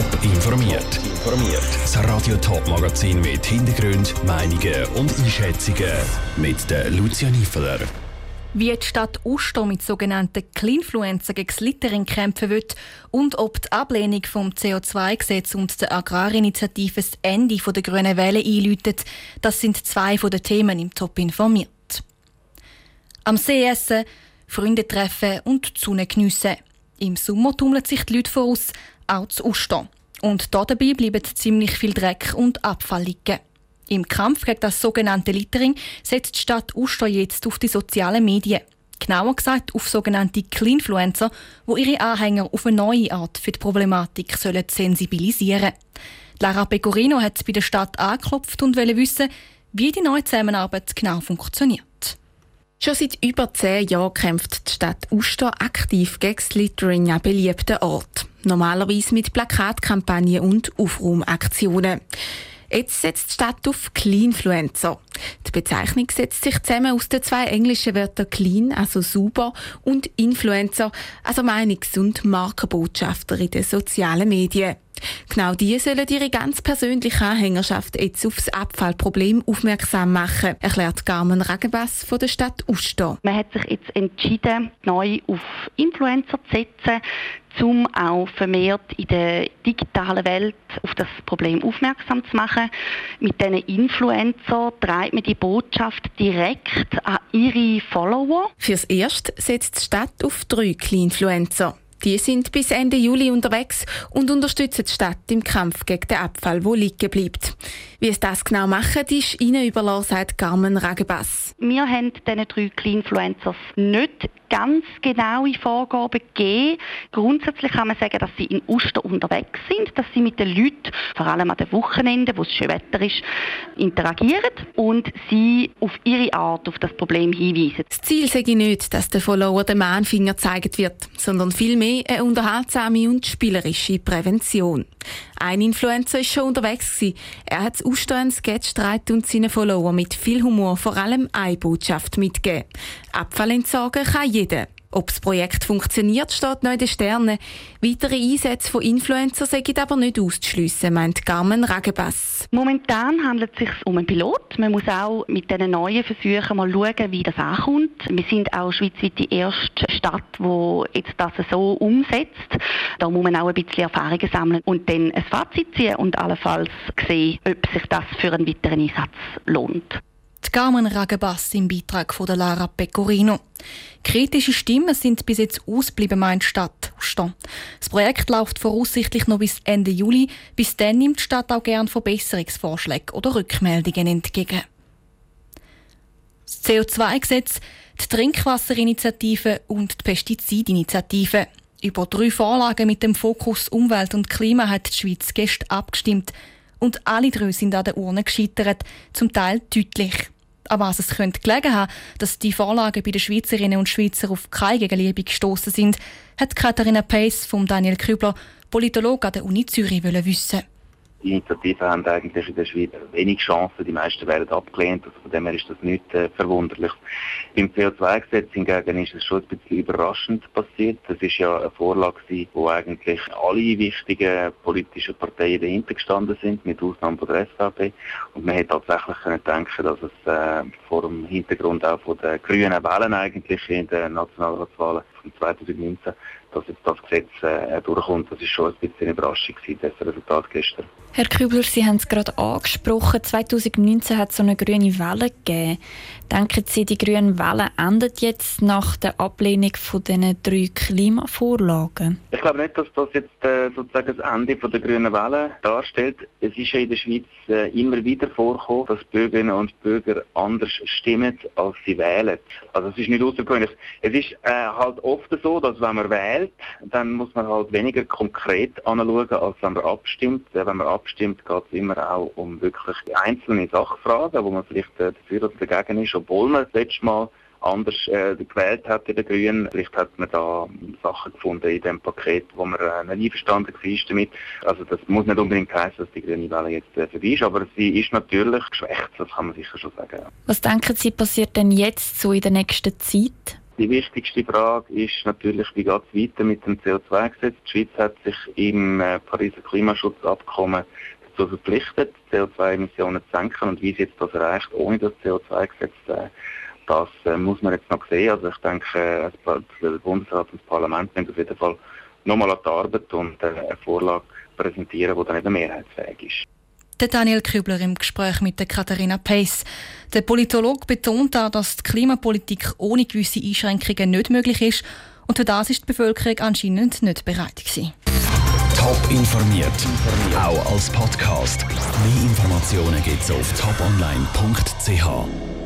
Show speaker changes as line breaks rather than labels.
Top informiert. Informiert. Das Radio Top Magazin mit Hintergrund, Meinungen und Einschätzungen mit der Lucia Niefeler.
Wie die Stadt Uster mit sogenannten Cleanfluencer gegen das Littering kämpfen wird und ob die Ablehnung vom CO2-Gesetz und der Agrarinitiative das Ende der grünen Welle einläutet, das sind zwei von den Themen im Top informiert. Am See essen, Freunde treffen und die geniessen. Im Sommer tummeln sich die Leute voraus, auch zu Ostern. Und dabei bleiben ziemlich viel Dreck und Abfall liegen. Im Kampf gegen das sogenannte Littering setzt die Stadt Uster jetzt auf die sozialen Medien. Genauer gesagt auf sogenannte Cleanfluencer, wo ihre Anhänger auf eine neue Art für die Problematik sollen sensibilisieren Lara Pecorino hat bei der Stadt angeklopft und wollte wissen, wie die neue Zusammenarbeit genau funktioniert.
Schon seit über zehn Jahren kämpft die Stadt Uster aktiv gegen das Littering an beliebten Orten. Normalerweise mit Plakatkampagnen und Aufraumaktionen. Jetzt setzt die Stadt auf Cleanfluencer. Die Bezeichnung setzt sich zusammen aus den zwei englischen Wörtern clean, also sauber, und Influencer, also Meinungs- und Markenbotschafter in den sozialen Medien. Genau die sollen ihre ganz persönliche Anhängerschaft jetzt aufs Abfallproblem aufmerksam machen, erklärt Carmen Ragebass von der Stadt Uster.
Man hat sich jetzt entschieden, neu auf Influencer zu setzen, um auch vermehrt in der digitalen Welt auf das Problem aufmerksam zu machen. Mit diesen Influencer treibt man die Botschaft direkt an ihre Follower.
Fürs Erste setzt die Stadt auf drei Influencer. Die sind bis Ende Juli unterwegs und unterstützen die Stadt im Kampf gegen den Abfall, wo liegen bleibt. Wie es das genau machen, ist Ihnen überlassen, sagt Carmen Ragebass.
Wir haben diesen drei Influencers nicht ganz genaue Vorgaben gegeben. Grundsätzlich kann man sagen, dass sie in Uster unterwegs sind, dass sie mit den Leuten, vor allem an den Wochenenden, wo es schön Wetter ist, interagieren und sie auf ihre Art auf das Problem hinweisen.
Das Ziel sei nicht, dass der Follower den Mahnfinger gezeigt wird, sondern vielmehr eine unterhaltsame und spielerische Prävention. Ein Influencer ist schon unterwegs gewesen. Er hat Uster einen Sketch und seinen Follower mit viel Humor vor allem eine Botschaft mitgegeben. Abfall entsorgen kann jeder. Ob das Projekt funktioniert, steht noch in den Sternen. Weitere Einsätze von Influencern sind aber nicht auszuschliessen, meint Carmen Ragebass.
Momentan handelt es sich um einen Pilot. Man muss auch mit diesen neuen Versuchen mal schauen, wie das ankommt. Wir sind auch schweizweit die erste Stadt, die jetzt das so umsetzt. Da muss man auch ein bisschen Erfahrungen sammeln und dann ein Fazit ziehen und allenfalls sehen, ob sich das für einen weiteren Einsatz lohnt.
Die Carmen Ragebass im Beitrag von Lara Pecorino. Kritische Stimmen sind bis jetzt ausgeblieben, meint die Stadt. Das Projekt läuft voraussichtlich noch bis Ende Juli. Bis dann nimmt die Stadt auch gerne Verbesserungsvorschläge oder Rückmeldungen entgegen. Das CO2-Gesetz, die Trinkwasserinitiative und die Pestizidinitiative. Über drei Vorlagen mit dem Fokus Umwelt und Klima hat die Schweiz gestern abgestimmt. Und alle drei sind an der Urne gescheitert, zum Teil deutlich. An was es könnte gelegen haben, dass die Vorlagen bei den Schweizerinnen und Schweizern auf keine Gegenliebe gestoßen sind, hat Katharina Pace vom Daniel Kübler, Politologe an der Uni Zürich, wissen.
Die Initiativen haben eigentlich in der Schweiz wenig Chancen. Die meisten werden abgelehnt. Also von dem her ist das nicht äh, verwunderlich. Beim CO2-Gesetz hingegen ist es schon ein bisschen überraschend passiert. Das ist ja eine Vorlage, wo eigentlich alle wichtigen politischen Parteien dahinter gestanden sind, mit Ausnahme von der SVP. Und man hätte tatsächlich können denken, dass es äh, vor dem Hintergrund auch von den grünen Wahlen eigentlich in den Nationalratswahlen von 2019 dass jetzt das Gesetz äh, durchkommt. Das ist schon ein bisschen eine Überraschung gewesen, das Resultat gestern.
Herr Kübler, Sie haben es gerade angesprochen. 2019 hat es so eine grüne Welle gegeben. Denken Sie, die grüne Welle endet jetzt nach der Ablehnung von diesen drei Klimavorlagen?
Ich glaube nicht, dass das jetzt äh, sozusagen das Ende von der grünen Welle darstellt. Es ist ja in der Schweiz äh, immer wieder vorgekommen, dass Bürgerinnen und Bürger anders stimmen, als sie wählen. Also es ist nicht außergewöhnlich. Es ist äh, halt oft so, dass wenn man wählt, dann muss man halt weniger konkret anschauen, als wenn man abstimmt. Wenn man abstimmt, geht es immer auch um wirklich einzelne Sachfragen, wo man vielleicht äh, dafür oder dagegen ist, obwohl man das letzte Mal anders äh, gewählt hat in den Grünen. Vielleicht hat man da Sachen gefunden in dem Paket, wo man äh, nicht einverstanden war damit. Also das muss nicht unbedingt heißen, dass die grüne Welle jetzt äh, vorbei ist, aber sie ist natürlich geschwächt, das kann man sicher schon sagen.
Was denken Sie, passiert denn jetzt so in der nächsten Zeit?
Die wichtigste Frage ist natürlich, wie geht es weiter mit dem CO2-Gesetz. Die Schweiz hat sich im äh, Pariser Klimaschutzabkommen dazu verpflichtet, CO2-Emissionen zu senken und wie sie jetzt das erreicht, ohne das CO2-Gesetz, äh, das äh, muss man jetzt noch sehen. Also ich denke, der Bundesrat und das Parlament sind auf jeden Fall nochmal an die Arbeit und eine Vorlage präsentieren, die dann eben mehrheitsfähig ist.
Der Daniel Kübler im Gespräch mit der Katharina Pace. Der Politolog betont auch, dass die Klimapolitik ohne gewisse Einschränkungen nicht möglich ist und für das ist die Bevölkerung anscheinend nicht bereit gewesen.
Top informiert, auch als Podcast. Mehr Informationen gibt's auf toponline.ch.